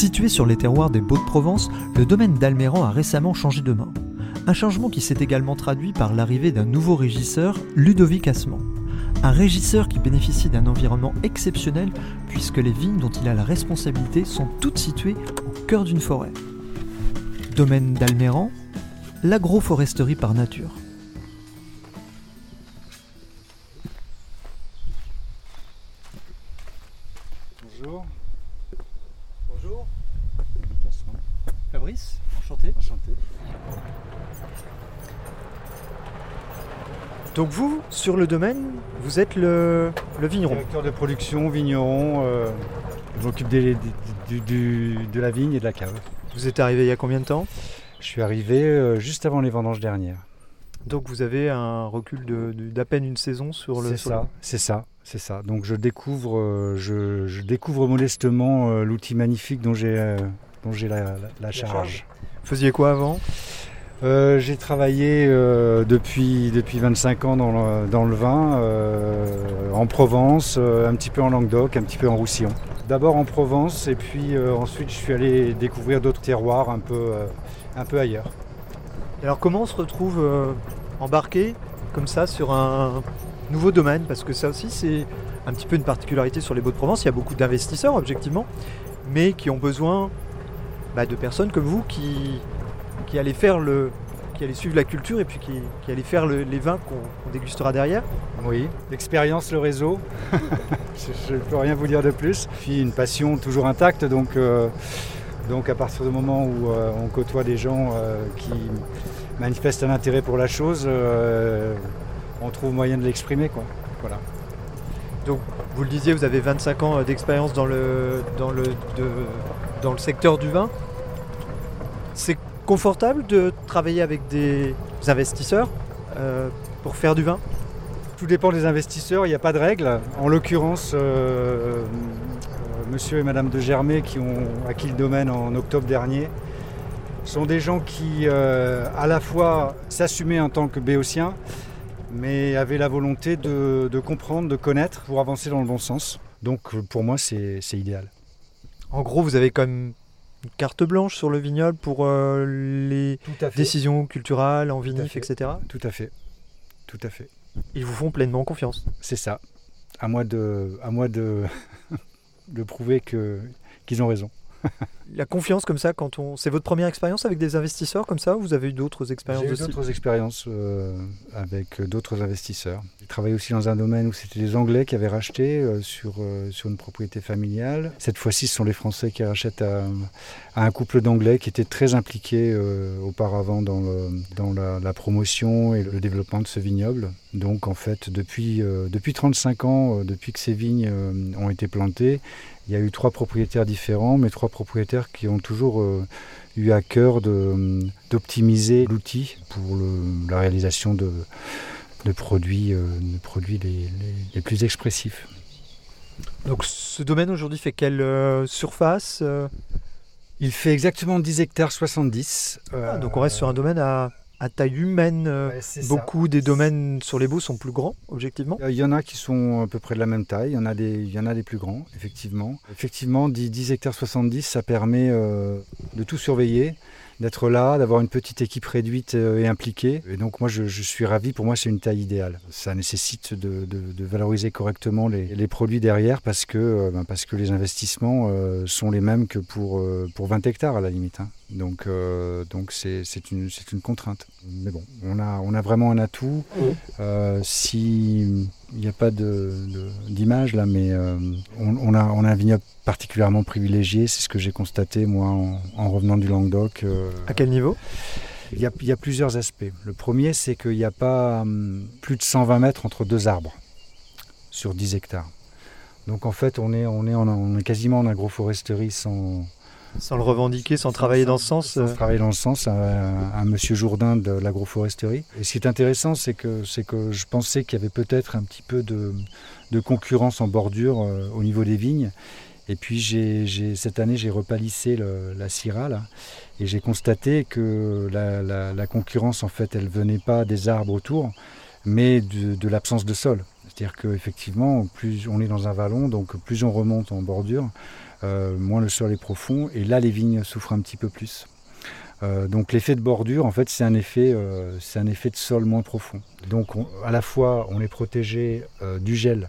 Situé sur les terroirs des Baux-de-Provence, le domaine d'Alméran a récemment changé de main. Un changement qui s'est également traduit par l'arrivée d'un nouveau régisseur, Ludovic Assement. Un régisseur qui bénéficie d'un environnement exceptionnel puisque les vignes dont il a la responsabilité sont toutes situées au cœur d'une forêt. Domaine d'Alméran, l'agroforesterie par nature. Bonjour. Bonjour, Ludovic Assement. Fabrice, enchanté. Enchanté. Donc vous, sur le domaine, vous êtes le, le vigneron. Directeur de production, vigneron. euh, je m'occupe des- des- du- du- de la vigne et de la cave. Vous êtes arrivé il y a combien de temps? Je suis arrivé euh, juste avant les vendanges dernières. Donc vous avez un recul de- de- d'à peine une saison sur le... C'est le- ça, c'est ça, c'est ça. Donc je découvre, euh, je, je découvre modestement euh, l'outil magnifique dont j'ai dont j'ai la, la- la charge. charge. Vous faisiez quoi avant Euh, j'ai travaillé euh, depuis, depuis 25 ans dans le, dans le vin, euh, en Provence, un petit peu en Languedoc, un petit peu en Roussillon. D'abord en Provence et puis ensuite je suis allé découvrir d'autres terroirs un peu, un peu ailleurs. Alors comment on se retrouve embarqué comme ça sur un nouveau domaine? Parce que ça aussi c'est un petit peu une particularité sur les Baux-de-Provence. Il y a beaucoup d'investisseurs objectivement, mais qui ont besoin bah, de personnes comme vous qui, qui allez faire le qui allez suivre la culture et puis qui, qui allez faire le- les vins qu'on dégustera derrière. Oui, l'expérience, le réseau, je ne peux rien vous dire de plus. Puis une passion toujours intacte, donc, euh, donc à partir du moment où euh, on côtoie des gens euh, qui manifestent un intérêt pour la chose, on trouve moyen de l'exprimer. quoi. Voilà. Donc vous le disiez, vous avez 25 ans d'expérience dans le, dans, le, de- dans le secteur du vin. C'est confortable de travailler avec des investisseurs euh, pour faire du vin? Tout dépend des investisseurs, il n'y a pas de règle. En l'occurrence, euh, euh, monsieur et madame de Germay, qui ont acquis le domaine en octobre dernier, sont des gens qui, à la fois, s'assumaient en tant que béotiens, mais avaient la volonté de, comprendre, de connaître pour avancer dans le bon sens. Donc pour moi, c'est idéal. En gros, vous avez quand même une carte blanche sur le vignoble pour euh, les décisions culturelles en vinif, etc. Tout à fait. Tout à fait. Ils vous font pleinement confiance. C'est ça. À moi de, à moi de, de prouver que- qu'ils ont raison. La confiance comme ça, quand on, c'est votre première expérience avec des investisseurs comme ça, ou vous avez eu d'autres expériences J'ai eu d'autres expériences euh, avec d'autres investisseurs. J'ai travaillé aussi dans un domaine où c'était les Anglais qui avaient racheté euh, sur, euh, sur une propriété familiale. Cette fois-ci, ce sont les Français qui rachètent à, à un couple d'Anglais qui était très impliqué euh, auparavant dans, le- dans la, la promotion et le développement de ce vignoble. Donc en fait, depuis, euh, depuis 35 ans, euh, depuis que ces vignes euh, ont été plantées, il y a eu trois propriétaires différents, mais trois propriétaires qui ont toujours euh, eu à cœur d'optimiser l'outil pour le- la réalisation de, de produits, euh, de produits les, les- les plus expressifs. Donc ce domaine aujourd'hui fait quelle euh, surface Il fait exactement 10 hectares 70. Ah, Donc on reste sur un domaine à, à taille humaine. euh, Beaucoup des domaines sur les baux sont plus grands, objectivement. Il y en a qui sont à peu près de la même taille, il y en a des, il y en a des plus grands, effectivement. Effectivement, 10, 10 hectares 70, ça permet euh, de tout surveiller, d'être là, d'avoir une petite équipe réduite euh, et impliquée. Et donc moi, je, je suis ravi, pour moi, c'est une taille idéale. Ça nécessite de, de- de valoriser correctement les, les produits derrière parce que, euh, ben, parce que les investissements euh, sont les mêmes que pour, euh, pour 20 hectares à la limite. Donc euh, donc c'est c'est une, c'est une contrainte. Mais bon, on a, on a vraiment un atout. Euh, si il n'y a pas de- de- d'image là, mais euh, on, on a, on a un vignoble particulièrement privilégié. C'est ce que j'ai constaté moi en, en revenant du Languedoc. À quel niveau? Il y, a, il y a plusieurs aspects. Le premier, c'est qu'il n'y a pas hum, plus de 120 mètres entre deux arbres sur 10 hectares. Donc en fait, on est, on est, en- on est quasiment en agroforesterie sans, Sans le revendiquer, sans travailler dans ce sens. sans euh, travailler dans le sens à, à monsieur Jourdain de l'agroforesterie. Et ce qui est intéressant, c'est que, c'est que je pensais qu'il y avait peut-être un petit peu de, de concurrence en bordure euh, au niveau des vignes. Et puis j'ai, j'ai- cette année, j'ai repalissé le- la Syrah là, et j'ai constaté que la, la- la concurrence, en fait, elle venait pas des arbres autour, mais de, de l'absence de sol. C'est-à-dire qu'effectivement, plus on est dans un vallon, donc plus on remonte en bordure, euh, moins le sol est profond, et là les vignes souffrent un petit peu plus. Euh, donc l'effet de bordure, en fait, c'est un effet, euh, c'est un effet de sol moins profond. Donc on- à la fois, on est protégé euh, du gel.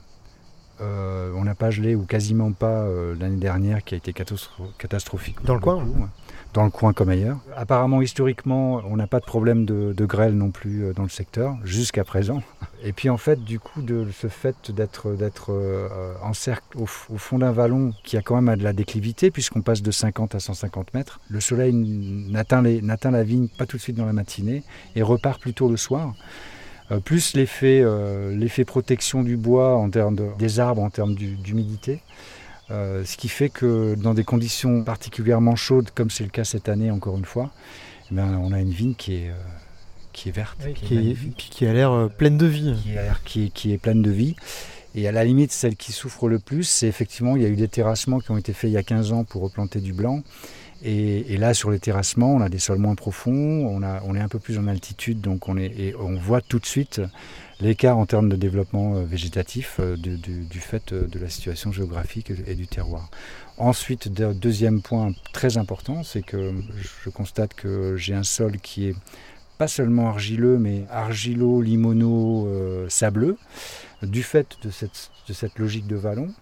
Euh, on n'a pas gelé ou quasiment pas euh, l'année dernière, qui a été catastro- catastrophique. Dans le coin, ouais. Dans le coin comme ailleurs. Apparemment, historiquement, on n'a pas de problème de, de grêle non plus euh, dans le secteur, jusqu'à présent. Et puis en fait, du coup, de ce fait d'être d'être euh, en cercle au, au fond d'un vallon qui a quand même de la déclivité, puisqu'on passe de 50 à 150 mètres, le soleil n'atteint la vigne pas tout de suite dans la matinée et repart plutôt le soir. Euh, plus l'effet euh, l'effet protection du bois en termes de- des arbres en termes d'humidité. Euh, ce qui fait que dans des conditions particulièrement chaudes, comme c'est le cas cette année encore une fois, eh ben, on a une vigne qui est, euh, qui est verte, qui est qui, est- qui a l'air euh, pleine de vie. qui, a l'air- qui, qui est pleine de vie. Et à la limite, celle qui souffre le plus, c'est effectivement, il y a eu des terrassements qui ont été faits il y a 15 ans pour replanter du blanc. Et, là, sur les terrassements, on a des sols moins profonds, on, est un peu plus en altitude, donc on, voit tout de suite l'écart en termes de développement euh, végétatif euh, du, fait euh, de la situation géographique et du terroir. Ensuite, de- deuxième point très important, c'est que je constate que j'ai un sol qui est pas seulement argileux, mais argilo, limono, euh, sableux, du fait de cette, de cette logique de vallon.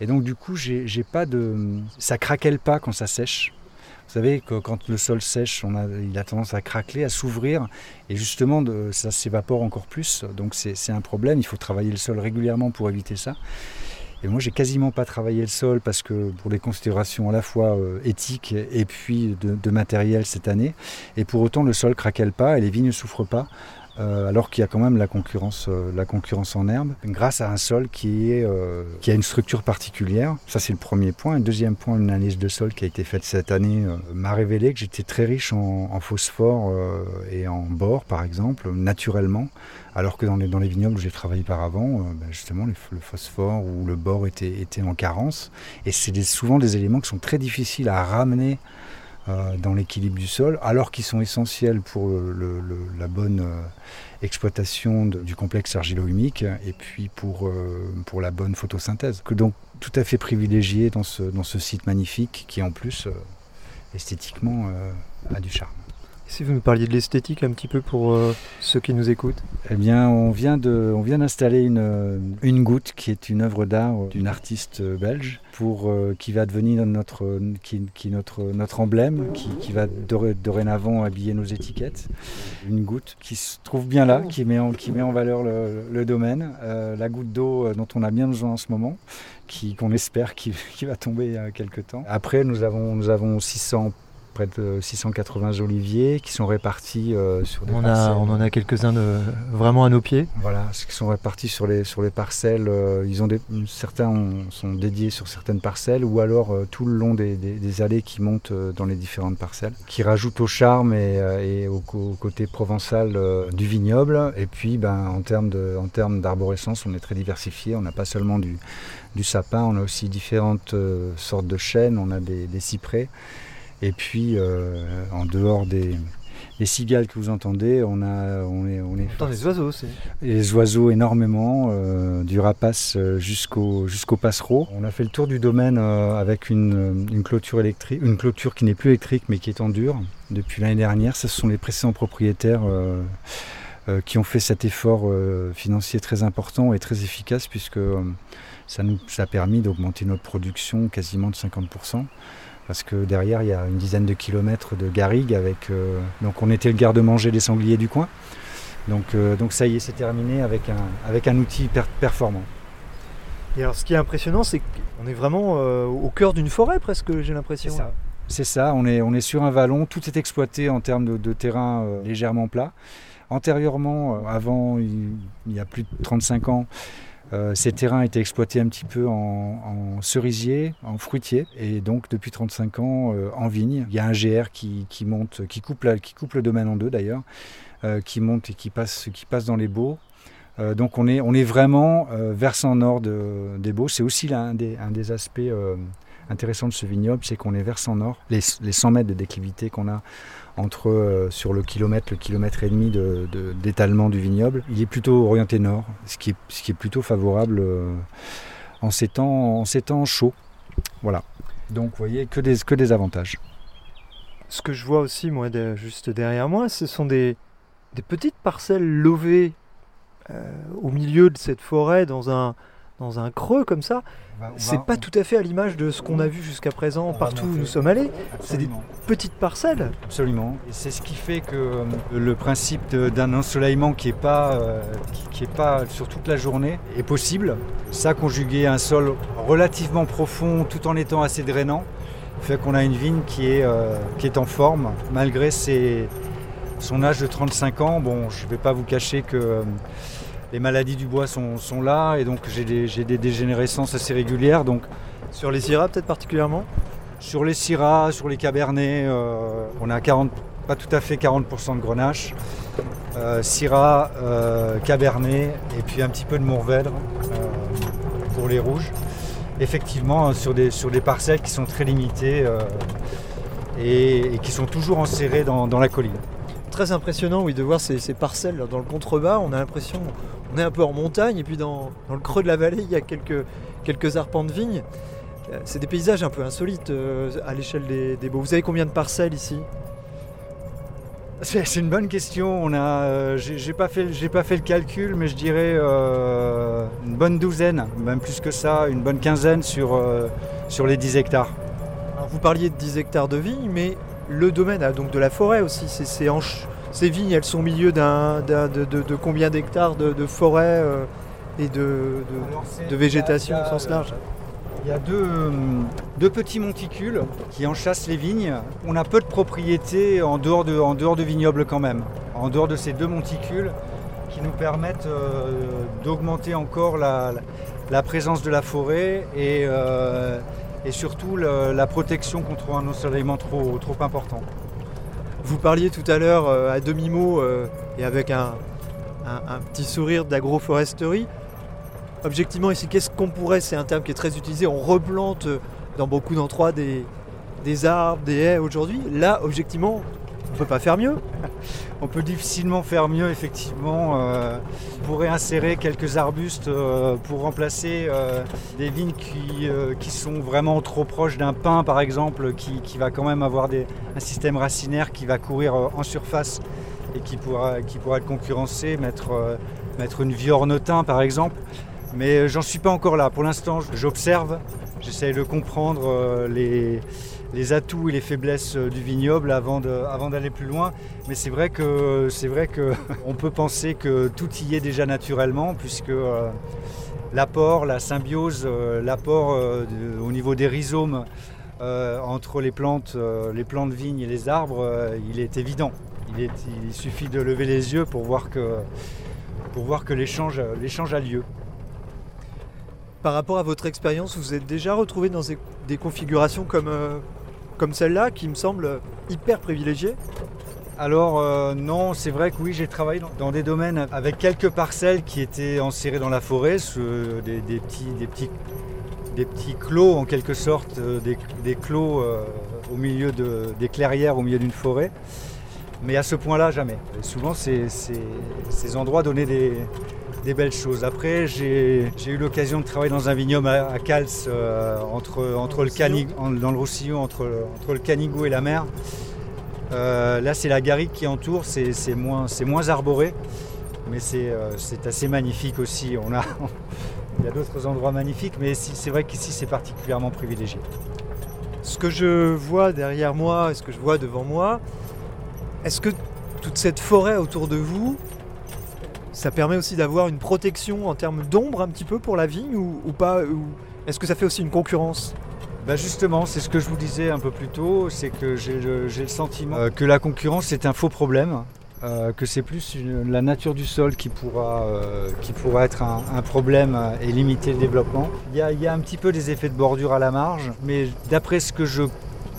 Et donc du coup, j'ai pas de, ça craquelle pas quand ça sèche. Vous savez que quand le sol sèche, il a tendance à craqueler, à s'ouvrir, et justement, ça s'évapore encore plus. Donc c'est un problème. Il faut travailler le sol régulièrement pour éviter ça. Et moi, j'ai quasiment pas travaillé le sol parce que pour des considérations à la fois euh, éthiques et puis de, de matériel cette année. Et pour autant, le sol craquelle pas et les vignes ne souffrent pas. Euh, alors qu'il y a quand même la concurrence, euh, la concurrence en herbe, grâce à un sol qui, est, euh, qui a une structure particulière. Ça, c'est le premier point. Un deuxième point, une analyse de sol qui a été faite cette année euh, m'a révélé que j'étais très riche en, en phosphore euh, et en bore, par exemple, naturellement. Alors que dans les, dans les vignobles où j'ai travaillé par avant, euh, ben, justement, le, le phosphore ou le bore était, était en carence. Et c'est souvent des éléments qui sont très difficiles à ramener euh, dans l'équilibre du sol, alors qu'ils sont essentiels pour le- le- la bonne euh, exploitation du complexe argilo-humique et puis pour, euh, pour la bonne photosynthèse. Donc tout à fait privilégié dans ce, dans ce site magnifique qui en plus esthétiquement a du charme. Si vous nous parliez de l'esthétique un petit peu pour euh, ceux qui nous écoutent. Eh bien, on vient de, on vient d'installer une, euh, une goutte qui est une œuvre d'art d'une artiste euh, belge pour euh, qui va devenir notre, euh, qui, notre, notre emblème, qui, qui va doré- dorénavant habiller nos étiquettes. Une goutte qui se trouve bien là, qui met en, qui met en valeur le, domaine, Euh, la goutte d'eau euh, dont on a bien besoin en ce moment, qui qu'on espère qui, qui va tomber il quelques temps. Après, nous avons, nous avons 600 près de 680 oliviers qui sont répartis euh, sur des On, a, parcelles. on en a quelques-uns de- vraiment à nos pieds. Voilà, ceux qui sont répartis sur les, sur les parcelles, euh, ils ont des, certains ont- sont dédiés sur certaines parcelles ou alors euh, tout le long des, des- des allées qui montent euh, dans les différentes parcelles, qui rajoutent au charme et, euh, et au, côté provençal euh, du vignoble. Et puis ben, en termes d'arborescence, on est très diversifié. On n'a pas seulement du, du sapin, on a aussi différentes euh, sortes de chênes, on a des, des cyprès. Et puis euh, en dehors des, des cigales que vous entendez, on, a, on est, on est les oiseaux aussi. les oiseaux énormément, euh, du rapace euh, jusqu'au jusqu'au passereau. On a fait le tour du domaine euh, avec une, une clôture électrique, une clôture qui n'est plus électrique mais qui est en dur depuis l'année dernière. Ce sont les précédents propriétaires qui ont fait cet effort financier très important et très efficace puisque ça nous ça a permis d'augmenter notre production quasiment de 50%. Parce que derrière, il y a une dizaine de kilomètres de garrigue avec. euh, donc, on était le garde-manger des sangliers du coin. Donc, euh, donc ça y est, c'est terminé avec un, avec un outil per- performant. Et alors, ce qui est impressionnant, c'est qu'on est vraiment euh, au cœur d'une forêt presque, j'ai l'impression. C'est ça, on est, on est sur un vallon, tout est exploité en termes de, de terrain légèrement plat. Antérieurement, avant, il, il y a plus de 35 ans, Euh, ces terrains étaient exploités un petit peu en, cerisier, en fruitier, et donc depuis 35 ans euh, en vigne. Il y a un GR qui, monte, qui coupe, qui coupe le domaine en deux d'ailleurs, euh, qui monte et qui passe, qui passe dans les. Euh, donc on est, on est vraiment versant nord de- des Baux. C'est aussi un des aspects intéressants de ce vignoble, c'est qu'on est versant nord. Les, les 100 mètres de déclivité qu'on a entre euh, sur le kilomètre, le kilomètre et demi de- de- d'étalement du vignoble, il est plutôt orienté nord, ce qui est, ce qui est plutôt favorable euh, en, ces temps, en ces temps chauds. Voilà. Donc vous voyez que des, que des avantages. Ce que je vois aussi, moi, de- juste derrière moi, ce sont des, des petites parcelles levées euh, au milieu de cette forêt, dans un, dans un creux comme ça. C'est pas tout à fait à l'image de ce qu'on a vu jusqu'à présent partout où nous sommes allés. C'est des petites parcelles. Absolument. Et c'est ce qui fait que euh, le principe d'un ensoleillement qui n'est pas, euh, qui, est pas sur toute la journée est possible. Ça conjugué à un sol relativement profond tout en étant assez drainant fait qu'on a une vigne qui est, euh, qui est en forme malgré ses- son âge de 35 ans. Bon, je ne vais pas vous cacher que les maladies du bois sont, sont là et donc j'ai des, dégénérescences assez régulières. Donc Sur les Syrah, peut-être particulièrement? sur les Syrah, sur les Cabernets, euh, on a 40, pas tout à fait 40% de Grenache. Euh, Syrah, euh, Cabernet et puis un petit peu de Mourvèdre euh, pour les rouges. Effectivement, sur des, sur des parcelles qui sont très limitées et, et qui sont toujours enserrées dans, dans la colline. Très impressionnant, oui, de voir ces, ces parcelles là, dans le contrebas. On a l'impression, on est un peu en montagne, et puis dans, dans le creux de la vallée, il y a quelques, quelques arpents de vignes. Euh, C'est des paysages un peu insolites euh, à l'échelle des, des Baux. Vous savez combien de parcelles ici? C'est une bonne question. On a, euh, j'ai j'ai pas fait, j'ai pas fait le calcul, mais je dirais euh, une bonne douzaine, même plus que ça, une bonne quinzaine sur, euh, sur les 10 hectares. Alors, Vous parliez de 10 hectares de vignes, mais le domaine a donc de la forêt aussi. Ces, vignes, elles sont au milieu d'un, de, de- de combien d'hectares de, de forêt euh, et de, végétation au sens large? Il y a deux, euh, deux petits monticules qui enchâssent les vignes. On a peu de propriétés en dehors de, en dehors de vignobles quand même. En dehors de ces deux monticules qui nous permettent euh, d'augmenter encore la, la présence de la forêt et, euh, et surtout la protection contre un ensoleillement trop, trop important. Vous parliez tout à l'heure euh, à demi-mot euh, et avec un, un- un petit sourire d'agroforesterie. Objectivement, ici, qu'est-ce qu'on pourrait, c'est un terme qui est très utilisé, on replante euh, dans beaucoup d'endroits des, des arbres, des haies aujourd'hui. Là, objectivement, on peut pas faire mieux. On peut difficilement faire mieux, effectivement. Euh, on pourrait insérer quelques arbustes euh, pour remplacer euh, des vignes qui, euh, qui sont vraiment trop proches d'un pin, par exemple, qui, qui va quand même avoir un système racinaire qui va courir en surface et qui pourra, qui pourra être concurrencé, mettre, mettre une viornetin, par exemple. Mais j'en suis pas encore là. Pour l'instant, j'observe, j'essaye de comprendre les, les atouts et les faiblesses euh, du vignoble avant de- d'aller plus loin. Mais c'est vrai que c'est vrai que on peut penser que tout y est déjà naturellement, puisque euh, l'apport, la symbiose, euh, l'apport de- au niveau des rhizomes entre les plantes, les plantes vignes et les arbres, il est évident. Il, suffit de lever les yeux pour voir que l'échange l'échange a lieu. Par rapport à votre expérience, vous êtes déjà retrouvé dans des, configurations comme, comme celle-là, qui me semble hyper privilégiée Alors euh, non, c'est vrai que oui, j'ai travaillé dans, des domaines avec quelques parcelles qui étaient enserrées dans la forêt, des, petits, des, petits, des petits clos en quelque sorte, euh, des, clos euh, au milieu de, des clairières au milieu d'une forêt. Mais à ce point-là, jamais. Souvent, ces endroits donnaient des, des belles choses. Après, j'ai eu l'occasion de travailler dans un vignoble à, à Cals, euh, entre, entre le en- dans le Roussillon, entre, entre le Canigou et la mer. Euh, là, c'est la garrigue qui entoure, c'est moins, arboré, mais c'est euh, c'est assez magnifique aussi. On a, il y a d'autres endroits magnifiques, mais c'est vrai qu'ici, c'est particulièrement privilégié. Ce que je vois derrière moi et ce que je vois devant moi, est-ce que toute cette forêt autour de vous, ça permet aussi d'avoir une protection en termes d'ombre un petit peu pour la vigne ou, pas Est-ce que ça fait aussi une concurrence? Bah justement, c'est ce que je vous disais un peu plus tôt, c'est que j'ai le, sentiment euh, que la concurrence est un faux problème euh, que c'est plus la nature du sol qui pourra, euh, qui pourra être un, problème et limiter le développement. Il y, a, il y a un petit peu des effets de bordure à la marge, mais d'après ce que je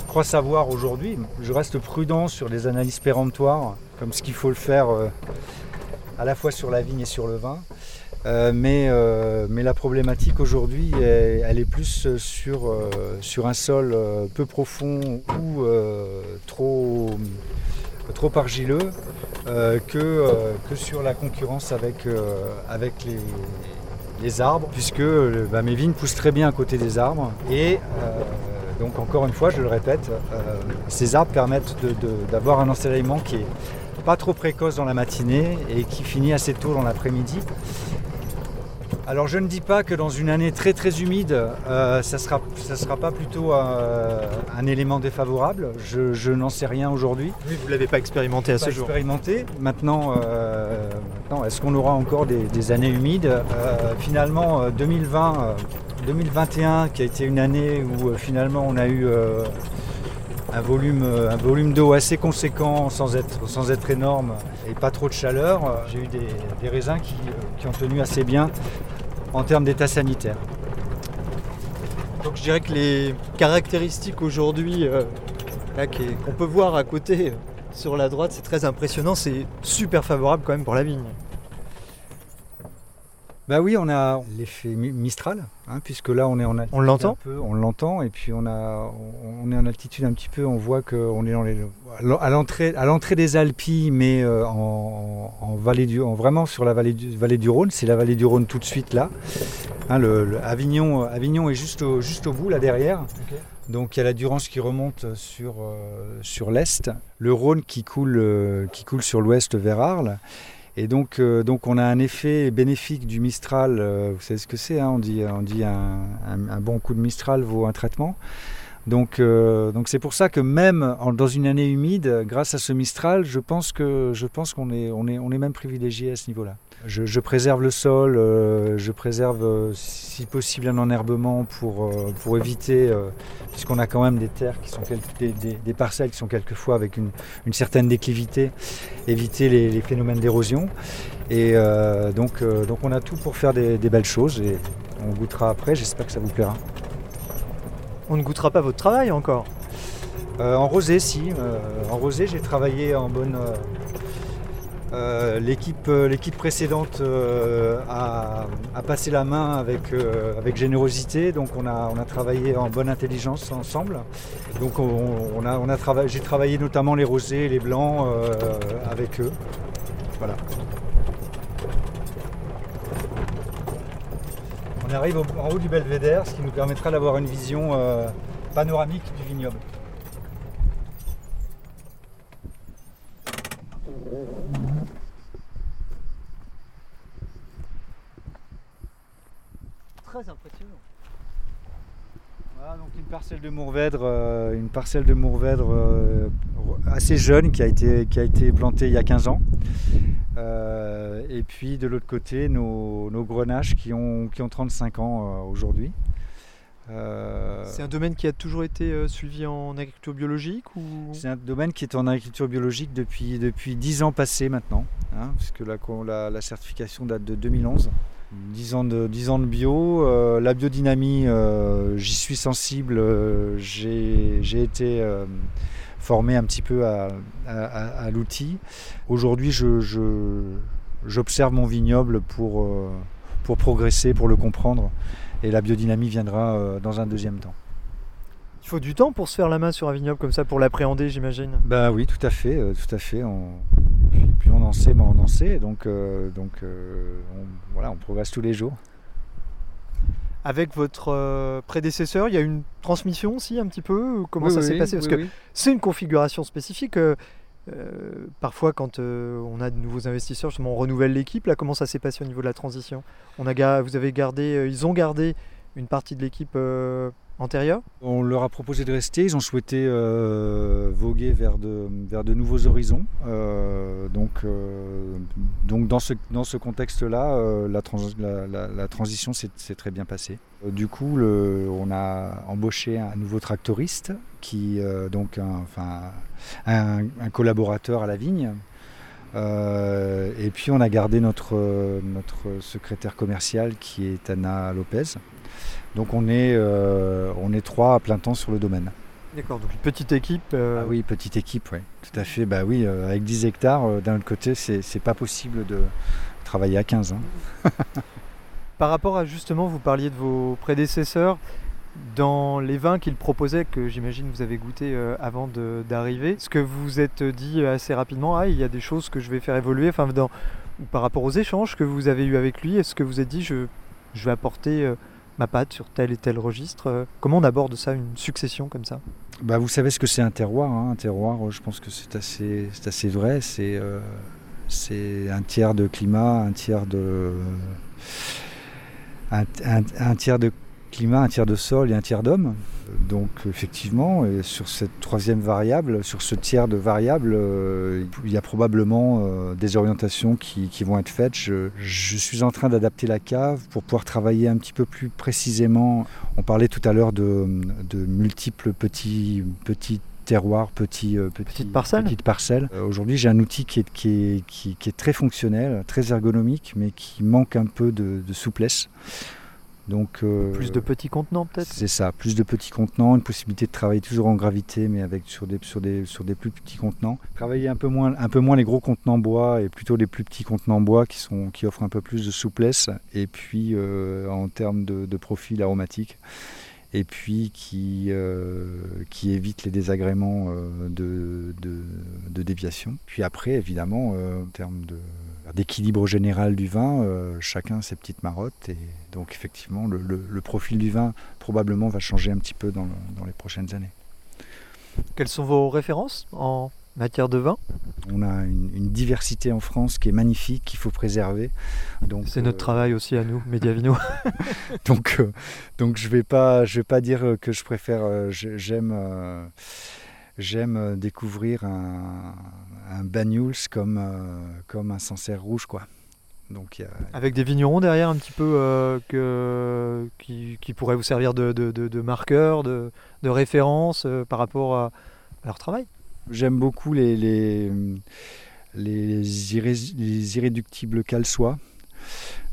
crois savoir aujourd'hui, je reste prudent sur les analyses péremptoires, comme ce qu'il faut le faire à la fois sur la vigne et sur le vin. Euh, mais, euh, mais la problématique aujourd'hui, elle est plus sur, euh, sur un sol peu profond ou trop, trop argileux que, que sur la concurrence avec, avec les, les arbres, puisque bah, mes vignes poussent très bien à côté des arbres. Et donc encore une fois, je le répète, ces arbres permettent d'avoir un ensoleillement qui est pas trop précoce dans la matinée et qui finit assez tôt dans l'après-midi. Alors je ne dis pas que dans une année très très humide, euh, ça ne sera, ça sera pas plutôt euh, un élément défavorable. Je, je n'en sais rien aujourd'hui. Oui, vous l'avez pas expérimenté à Pas ce jour. expérimenté. Maintenant, euh, maintenant, est-ce qu'on aura encore des, des années humides? Finalement, euh, 2020, euh, 2021, qui a été une année où finalement on a eu un volume, euh, un volume d'eau assez conséquent sans être, énorme et pas trop de chaleur. J'ai eu des, raisins qui, euh, qui ont tenu assez bien en termes d'état sanitaire. Donc je dirais que les caractéristiques aujourd'hui euh, qu'on peut voir à côté sur la droite, c'est très impressionnant, c'est super favorable quand même pour la vigne. Bah oui, on a l'effet mi- Mistral, hein, puisque là on est en altitude. On l'entend un peu, On l'entend et puis on, a, on est en altitude un petit peu, on voit qu'on est dans les, à l'entrée, des Alpes, mais euh, en, en vallée du, en vraiment sur la vallée du, vallée du Rhône, c'est la vallée du Rhône tout de suite là. Hein, le, le Avignon, Avignon est juste au, juste au bout là derrière. Donc il y a la Durance qui remonte sur, euh, sur l'est, le Rhône qui coule, euh, qui coule sur l'ouest vers Arles. Et donc, euh, donc on a un effet bénéfique du Mistral, euh, vous savez ce que c'est, hein, on dit, un, bon coup de Mistral vaut un traitement. Donc euh, c'est pour ça que même dans une année humide, grâce à ce Mistral, je pense qu'on est, on est, on est même privilégié à ce niveau-là. Je, je préserve le sol, euh, je préserve euh, si possible un enherbement pour, euh, pour éviter, puisqu'on a quand même des terres qui sont des, des- des parcelles qui sont quelquefois avec une, une certaine déclivité, éviter les, les phénomènes d'érosion. Et donc, donc on a tout pour faire des, des belles choses et on goûtera après, j'espère que ça vous plaira. On ne goûtera pas votre travail encore? En rosé, si. en rosé, j'ai travaillé en bonne. Euh, l'équipe, euh, l'équipe précédente euh, a, passé la main avec, générosité, donc on a, on a travaillé en bonne intelligence ensemble. Donc on, a, on a j'ai travaillé notamment les rosés et les blancs avec eux. Voilà. On arrive en haut du belvédère, ce qui nous permettra d'avoir une vision panoramique du vignoble. Très impressionnant. Voilà, donc une parcelle de Mourvèdre, euh, une parcelle de Mourvèdre euh, assez jeune qui a, été, qui a été plantée il y a 15 ans. Euh, et puis de l'autre côté, nos, nos grenaches qui ont, qui ont 35 ans aujourd'hui. C'est un domaine qui a toujours été suivi en agriculture biologique ou? C'est un domaine qui est en agriculture biologique depuis, depuis 10 ans passés maintenant, hein, puisque la, la- la certification date de 2011. 10 ans de, 10 ans de bio. Euh, la biodynamie, euh, j'y suis sensible. euh, j'ai été formé un petit peu à, à- à- à l'outil. Aujourd'hui, j'observe mon vignoble pour, pour progresser, pour le comprendre. Et la biodynamie viendra dans un deuxième temps. il faut du temps pour se faire la main sur un vignoble comme ça pour l'appréhender, j'imagine? Bah oui, tout à fait, tout à fait. On... On en sait, mais on en sait. Donc, euh, donc euh, on, voilà, on progresse tous les jours. Avec votre euh, prédécesseur, il y a une transmission aussi un petit peu Comment Oui, ça oui, s'est passé? Parce oui, que c'est une configuration spécifique. euh, parfois, quand euh, on a de nouveaux investisseurs, justement, on renouvelle l'équipe. Là, comment ça s'est passé au niveau de la transition? On a, Vous avez gardé, euh, ils ont gardé une partie de l'équipe On leur a proposé de rester. Ils ont souhaité euh, voguer vers de, nouveaux horizons. Euh, donc, euh, donc dans ce, contexte-là, la, trans- la- la- la transition s'est très bien passée. Du coup, on a embauché un nouveau tractoriste, qui, donc un, collaborateur à la vigne. Et puis on a gardé notre, notre secrétaire commercial qui est Anna Lopez. Donc on est, on est trois à plein temps sur le domaine. D'accord, donc une petite équipe. Ah oui, petite équipe, oui. Tout à fait. Bah oui, avec 10 hectares, d'un autre côté, c'est pas possible de travailler à 15. Hein. Par rapport à justement, vous parliez de vos prédécesseurs, dans les vins qu'ils proposaient, que j'imagine vous avez goûté euh, avant d'arriver, ce que vous vous êtes dit assez rapidement, ah, il y a des choses que je vais faire évoluer, enfin, dans, par rapport aux échanges que vous avez eus avec lui, est-ce que vous êtes dit, je, je vais apporter euh, ma patte sur tel et tel registre euh, Comment on aborde ça, une succession comme ça? Bah, Vous savez ce que c'est un terroir. Hein. Un terroir, je pense que c'est assez, assez vrai. C'est c'est un tiers de climat, un tiers de un, tiers de climat, un tiers de sol et un tiers d'homme. Donc effectivement, sur cette troisième variable, sur ce tiers de variables, euh, il y a probablement euh, des orientations qui, vont être faites. Je, suis en train d'adapter la cave pour pouvoir travailler un petit peu plus précisément. On parlait tout à l'heure de, multiples petits, petits terroirs, petits, euh. Aujourd'hui, j'ai un outil qui est, qui, est, très fonctionnel, très ergonomique, mais qui manque un peu de souplesse. Donc, euh, plus de petits contenants peut-être? C'est ça, plus de petits contenants, une possibilité de travailler toujours en gravité mais avec sur des, sur des, sur des plus petits contenants. Travailler un peu, moins, un peu moins les gros contenants bois et plutôt les plus petits contenants bois qui, sont, qui offrent un peu plus de souplesse et puis euh, en termes de, de profil aromatique et puis qui, euh, qui évite les désagréments de, de, déviation. Puis après, évidemment, en termes d'équilibre général du vin, chacun ses petites marottes et donc effectivement, le, profil du vin probablement va changer un petit peu dans, les prochaines années. Quelles sont vos références en matière de vin? On a une, diversité en France qui est magnifique, qu'il faut préserver. C'est notre euh, travail aussi à nous, Mediavino. donc, euh, donc je ne vais, pas, je vais pas dire que je préfère, euh, j'aime j'aime découvrir un, un Banyuls comme, comme un Sancerre rouge. quoi. Avec des vignerons derrière un petit peu euh, que, qui, qui, pourraient vous servir de, de, de, marqueur, de, de référence euh, par rapport à, leur travail J'aime beaucoup les, les, les, irréductibles calsois.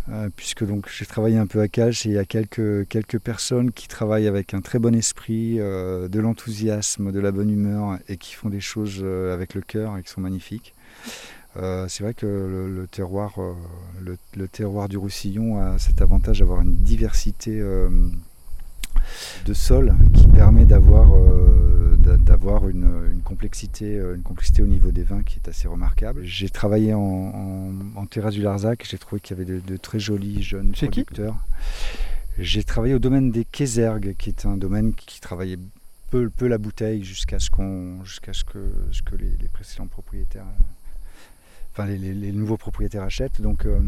Euh, puisque donc j'ai travaillé un peu à Calche et il y a quelques, quelques personnes qui travaillent avec un très bon esprit, de l'enthousiasme, de la bonne humeur et qui font des choses avec le cœur et qui sont magnifiques. Euh, c'est vrai que le, terroir, euh, le, terroir du Roussillon a cet avantage d'avoir une diversité euh, de sols qui permet d'avoir d'avoir une, complexité, une complexité au niveau des vins qui est assez remarquable. J'ai travaillé en, terrasse du Larzac, j'ai trouvé qu'il y avait de, très jolis jeunes producteurs. J'ai travaillé au domaine des Kézergues, qui est un domaine qui travaillait peu, peu la bouteille jusqu'à ce, qu'on, jusqu'à ce que, ce que les, les précédents propriétaires enfin les, nouveaux propriétaires achètent, donc euh,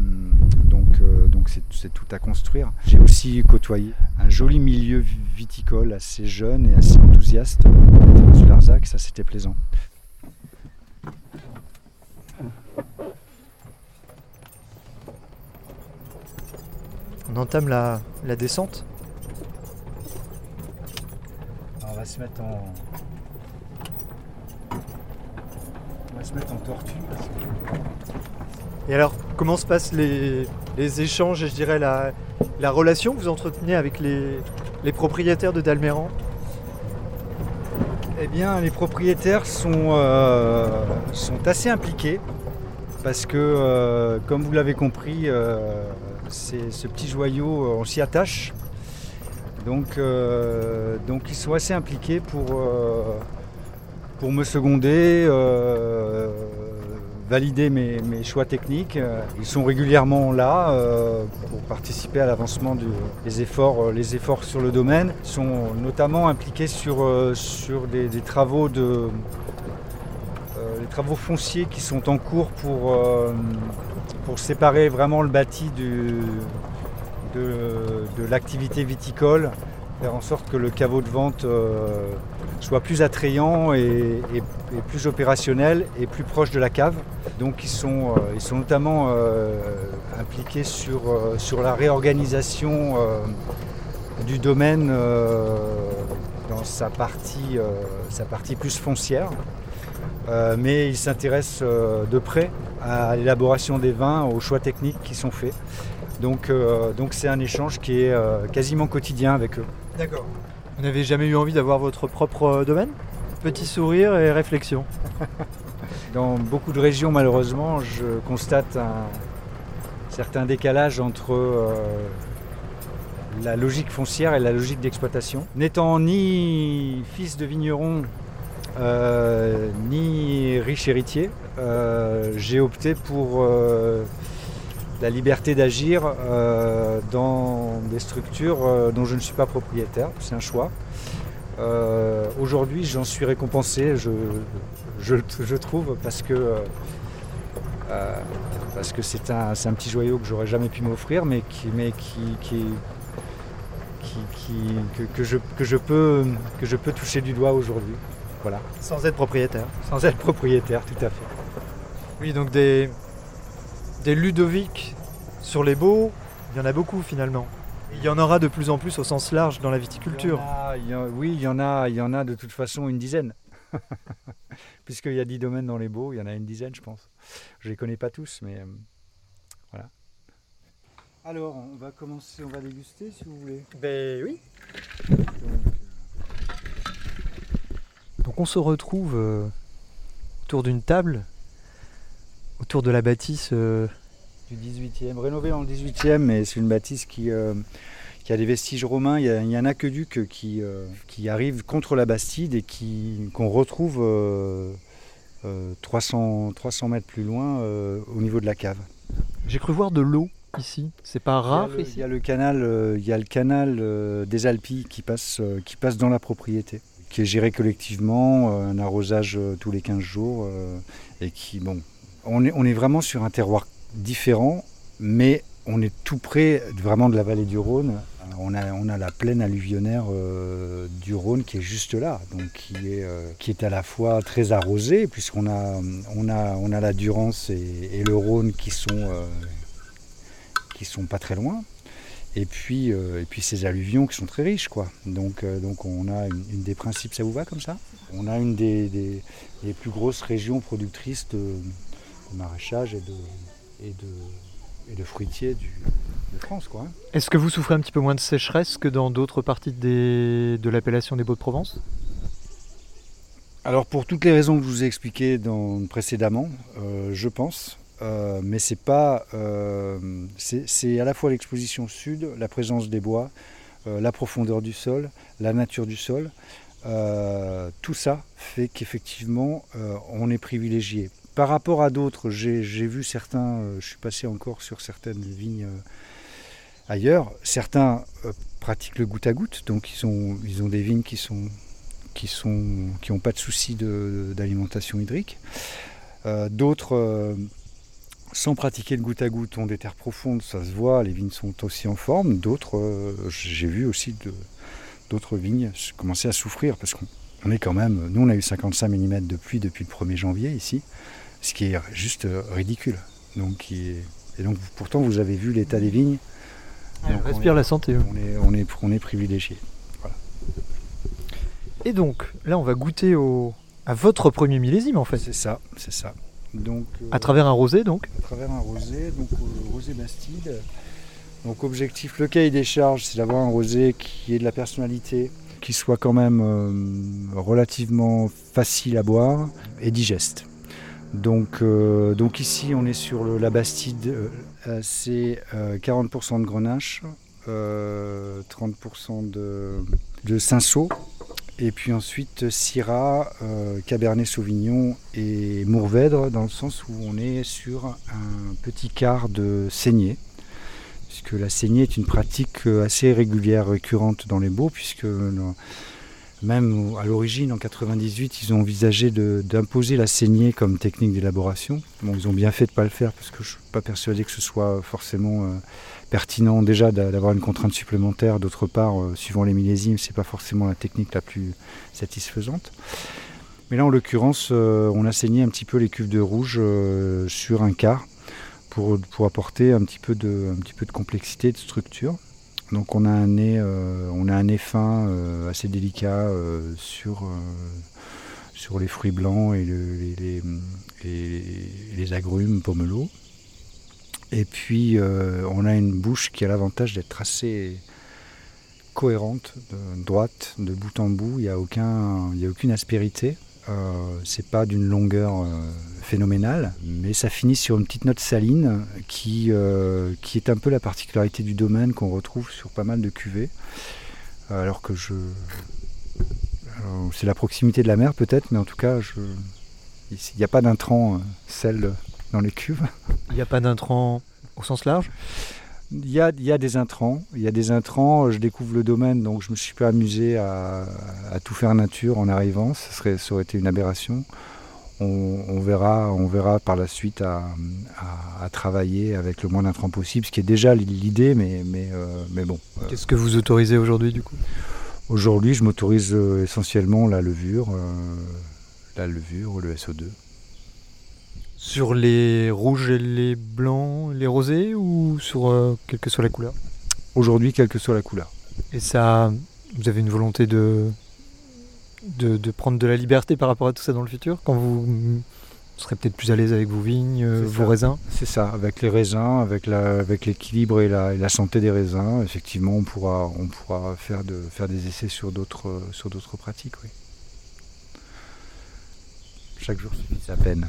donc euh, donc c'est tout à construire. J'ai aussi côtoyé un joli milieu viticole assez jeune et assez enthousiaste du Larzac, ça c'était plaisant. On entame la, la descente. on va se mettre en, se mettre en tortue. Et alors, comment se passent les, échanges et je dirais la, relation que vous entretenez avec les, propriétaires de Dalméran Eh bien, les propriétaires sont, euh, sont assez impliqués parce que, euh, comme vous l'avez compris, euh, ce petit joyau, on s'y attache. Donc, donc, ils sont assez impliqués pour pour me seconder, euh, valider mes, choix techniques. Ils sont régulièrement là euh, pour participer à l'avancement des efforts, euh, les efforts sur le domaine. Ils sont notamment impliqués sur, sur des, travaux de, les travaux fonciers qui sont en cours pour, pour séparer vraiment le bâti du, de l'activité viticole faire en sorte que le caveau de vente euh, soit plus attrayant et, plus opérationnel et plus proche de la cave. Donc ils sont, euh, ils notamment euh, impliqués sur, sur la réorganisation du domaine dans sa partie, plus foncière. euh, mais il s'intéresse euh, de près à l'élaboration des vins, aux choix techniques qui sont faits. Donc euh, donc c'est un échange qui est euh, quasiment quotidien avec eux. D'accord. Vous n'avez jamais eu envie d'avoir votre propre euh, domaine? Petit sourire et réflexion. Dans beaucoup de régions, malheureusement, je constate un certain décalage entre euh, la logique foncière et la logique d'exploitation. N'étant ni fils de vigneron, euh, ni riche héritier, j'ai opté pour la liberté d'agir euh, dans des structures euh, dont je ne suis pas propriétaire. C'est un choix. Euh, Aujourd'hui, j'en suis récompensé, je, je, je trouve, parce que parce que c'est un, un petit joyau que j'aurais jamais pu m'offrir, mais qui, mais qui, qui, qui, qui- que, que je, que je peux, que je peux toucher du doigt aujourd'hui. Voilà, Sans être propriétaire. sans être propriétaire, tout à fait. Oui, donc des, des Ludovic sur les beaux, il y en a beaucoup finalement. Il y en aura de plus en plus au sens large dans la viticulture. Il y en a- il y en- oui, il y en a, il y en a de toute façon une dizaine. Puisqu'il y a dix domaines dans les beaux, il y en a une dizaine, je pense. Je les connais pas tous, mais euh, voilà. Alors, on va commencer, on va déguster si vous voulez. Ben oui. Donc on se retrouve euh, autour d'une table, autour de la bâtisse. euh, Du 18e, rénové en 18e, mais c'est une bâtisse qui, euh, qui a des vestiges romains. Il y a, il y a un aqueduc qui, euh, qui arrive contre la Bastide et qui, qu'on retrouve euh, euh, 300, 300 mètres plus loin euh, au niveau de la cave. J'ai cru voir de l'eau ici. C'est pas rare il, y a le, ici il y a le canal, euh, il y a le canal euh, des Alpilles qui passe, euh, qui passe dans la propriété, qui est géré collectivement, un arrosage tous les 15 jours, et qui, bon, on est, vraiment sur un terroir différent, mais on est tout près vraiment de la vallée du Rhône. On a, on a la plaine alluvionnaire euh, du Rhône qui est juste là, donc qui est, euh, qui est à la fois très arrosée, puisqu'on a, on a, la Durance et, le Rhône qui sont, euh, sont pas très loin. Et puis, euh, ces alluvions qui sont très riches, quoi. Donc, euh, on a une, des principes, ça vous va comme ça? On a une des, des- des plus grosses régions productrices de, de maraîchage et de, et de, et de fruitiers du- de France, quoi. hein. Est-ce que vous souffrez un petit peu moins de sécheresse que dans d'autres parties des- de l'appellation des Beaux-de-Provence Alors pour toutes les raisons que je vous ai expliquées dans- précédemment, euh, je pense, euh, mais c'est pas, euh, c'est c'est à la fois l'exposition sud, la présence des bois, la profondeur du sol, la nature du sol, tout ça fait qu'effectivement on est privilégié. Par rapport à d'autres, j'ai vu certains, euh, je suis passé encore sur certaines vignes euh, ailleurs, certains euh, pratiquent le goutte à goutte, donc ils ont, des vignes qui sont qui n'ont pas de souci d'alimentation hydrique. D'autres, sans pratiquer le goutte à goutte, ont des terres profondes, ça se voit, les vignes sont aussi en forme. D'autres, j'ai vu aussi d'autres vignes commencer à souffrir parce qu'on on est quand même, nous on a eu 55 mm de pluie depuis le 1er janvier ici, ce qui est juste euh, ridicule. Donc, et donc pourtant vous avez vu l'état des vignes. Donc, on Respire est- la santé. eux. on est, on est, on est privilégié. Et donc, là, on va goûter au... à votre premier millésime, en fait. C'est ça, c'est ça. Donc, euh, À travers un rosé, donc. à travers un rosé, donc euh, rosé Bastide. Donc objectif, le cahier des charges, c'est d'avoir un rosé qui ait de la personnalité, qui soit quand même euh, relativement facile à boire et digeste. Donc, euh, donc ici, on est sur la Bastide, euh, euh, c'est euh, 40% de Grenache, euh, 30% de, de Cinsault, et puis ensuite Syrah, euh, Cabernet Sauvignon et Mourvèdre, dans le sens où on est sur un petit quart de saignée, puisque la saignée est une pratique euh, assez régulière, récurrente dans les baux, puisque même à l'origine, en 98, ils ont envisagé d'imposer la saignée comme technique d'élaboration. Bon, ils ont bien fait de ne pas le faire, parce que je ne suis pas persuadé que ce soit forcément euh, pertinent déjà d'a- d'avoir une contrainte supplémentaire. D'autre part, euh, suivant les millésimes, c'est pas forcément la technique la plus satisfaisante. Mais là, en l'occurrence, euh, on a saigné un petit peu les cuves de rouge sur un quart pour, pour apporter un petit, peu de, un petit peu de complexité, de structure. Donc on a un nez, euh, fin, euh, assez délicat euh, sur, les fruits blancs et, les, agrumes pomelos. Et puis on a une bouche qui a l'avantage d'être assez cohérente, droite, de bout en bout. Il n'y a aucune aspérité. Euh, c'est pas d'une longueur euh, phénoménale, mais ça finit sur une petite note saline qui, euh, qui est un peu la particularité du domaine qu'on retrouve sur pas mal de cuvées. Alors que je. c'est la proximité de la mer peut-être, mais en tout cas, je... il n'y a pas d'intrant sel dans les cuves. Il n'y a pas d'intrant au sens large? Il y, a, des intrants, il y a des intrants, je découvre le domaine, donc je me suis pas amusé à, tout faire nature en arrivant, ça, serait, ça aurait été une aberration. On, verra, on verra par la suite à, travailler avec le moins d'intrants possible, ce qui est déjà l'idée, mais, mais, euh, mais bon. Euh. Qu'est-ce que vous autorisez aujourd'hui du coup? Aujourd'hui, je m'autorise euh, essentiellement la levure, la levure, le SO2. Sur les rouges et les blancs, les rosés ou sur euh, quelle que soit la couleur? Aujourd'hui, quelle que soit la couleur. Et ça, vous avez une volonté de, de, prendre de la liberté par rapport à tout ça dans le futur? Quand vous serez peut-être plus à l'aise avec vos vignes, euh, vos raisins? C'est ça, avec les raisins, avec, la, avec l'équilibre et la, la, santé des raisins, effectivement, on pourra, on pourra faire, de, faire des essais sur d'autres, sur d'autres pratiques. Oui. Chaque jour suffit sa peine.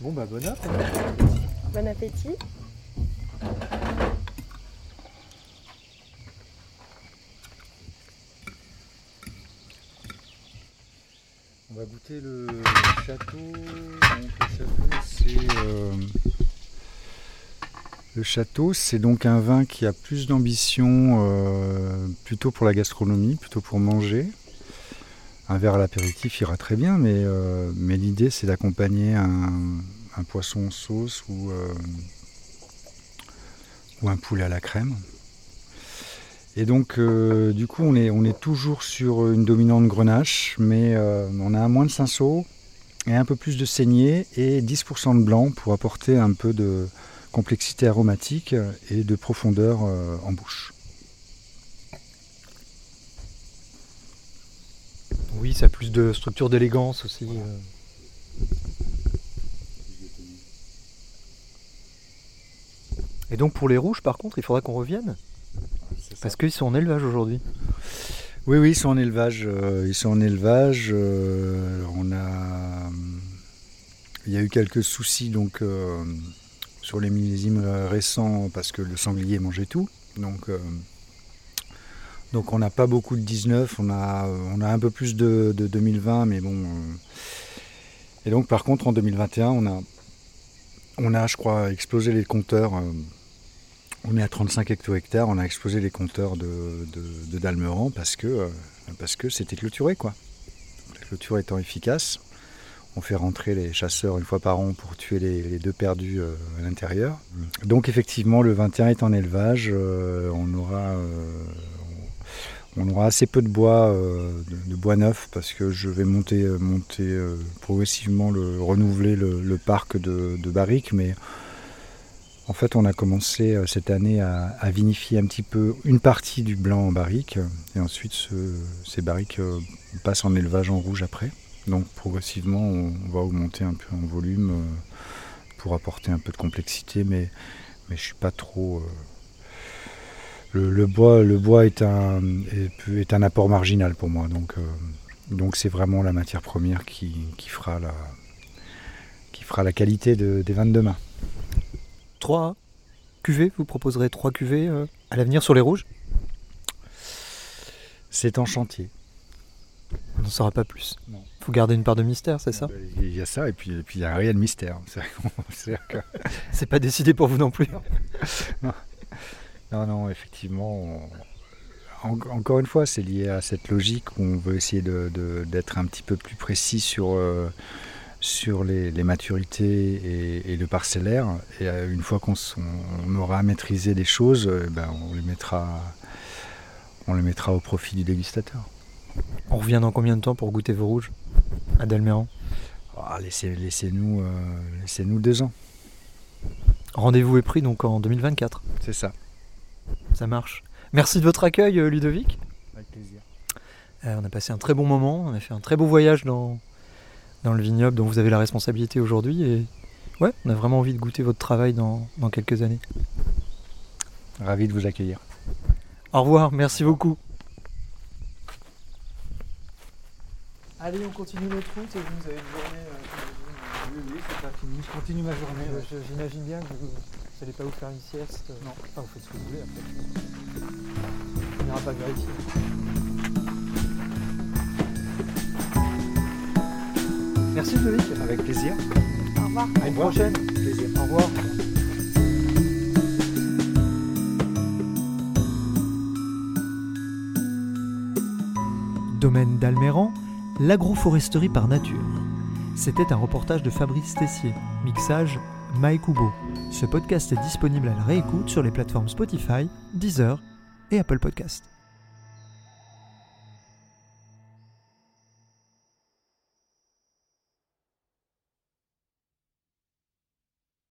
Bon bah bon appétit. Bon appétit. On va goûter le château. le château, c'est donc un vin qui a plus d'ambition euh, plutôt pour la gastronomie, plutôt pour manger un verre à l'apéritif ira très bien, mais, euh, mais l'idée c'est d'accompagner un, poisson en sauce ou, euh, ou un poulet à la crème. Et donc du coup on est, on est toujours sur une dominante grenache, mais on a un moins de cinceau et un peu plus de saignée et 10% de blanc pour apporter un peu de complexité aromatique et de profondeur en bouche. Oui, ça a plus de structure d'élégance aussi. Euh. Et donc pour les rouges, par contre, il faudra qu'on revienne Parce qu'ils sont en élevage aujourd'hui. Oui, oui, ils sont en élevage. Euh, ils sont en élevage. Euh, on a, il y a eu quelques soucis donc sur les millésimes récents parce que le sanglier mangeait tout. Donc donc on n'a pas beaucoup de 19, on a, on a un peu plus de, 2020, mais bon. Euh. Et donc par contre en 2021, on a, je crois, explosé les compteurs. Euh. On est à 35 hecto-hectares, on a explosé les compteurs de, Dalmeran parce que euh, parce que c'était clôturé quoi. La clôture étant efficace, on fait rentrer les chasseurs une fois par an pour tuer les, deux perdus à l'intérieur. Donc effectivement, le 21 est en élevage. on aura on aura assez peu de bois, euh, de, bois neuf, parce que je vais monter, euh, euh, progressivement, le, renouveler le, parc de, barriques. Mais en fait, on a commencé cette année à, vinifier un petit peu une partie du blanc en barrique. Et ensuite, ces barriques passent en élevage en rouge après. Donc progressivement, on, va augmenter un peu en volume pour apporter un peu de complexité. Mais, mais je ne suis pas trop le, bois, le bois est, un, est, un apport marginal pour moi. Donc, euh, donc c'est vraiment la matière première qui, fera, la, qui fera la qualité des vins de demain. Trois cuvées, vous proposerez trois cuvées euh, à l'avenir sur les rouges? C'est en chantier. On n'en saura pas plus. Il faut garder une part de mystère, c'est ça? Il y a ça, et puis, il y a un réel mystère. C'est pas décidé pour vous non plus. Non, non, effectivement. encore une fois, c'est lié à cette logique où on veut essayer d'être un petit peu plus précis sur, euh, sur les, maturités et, le parcellaire. Et euh, une fois qu'on aura maîtrisé choses, euh, ben, on, les mettra, on les mettra au profit du dégustateur. On revient dans combien de temps pour goûter vos rouges à Dalméran ah, Laissez-nous laissez deux ans. Rendez-vous est pris donc en 2024. C'est ça. Ça marche. Merci de votre accueil, euh, Ludovic. Avec plaisir. Euh, on a passé un très bon moment, on a fait un très beau voyage dans, dans le vignoble dont vous avez la responsabilité aujourd'hui. Et ouais, on a vraiment envie de goûter votre travail dans, dans quelques années. Ravi de vous accueillir. Au revoir, merci beaucoup. Allez, on continue notre route et vous avez une journée. Oui, oui, c'est pas fini. Je continue ma journée. euh, J'imagine bien que vous n'allez pas vous faire une sieste. Non. Enfin, vous faites ce que vous voulez après. On n'ira pas vérifier. Merci Ludovic. Avec plaisir. Au revoir. À une prochaine. Plaisir. Au revoir. Domaine d'Alméran, l'agroforesterie par nature. C'était un reportage de Fabrice Tessier, mixage Mike Kubo. Ce podcast est disponible à la réécoute sur les plateformes Spotify, Deezer et Apple Podcast.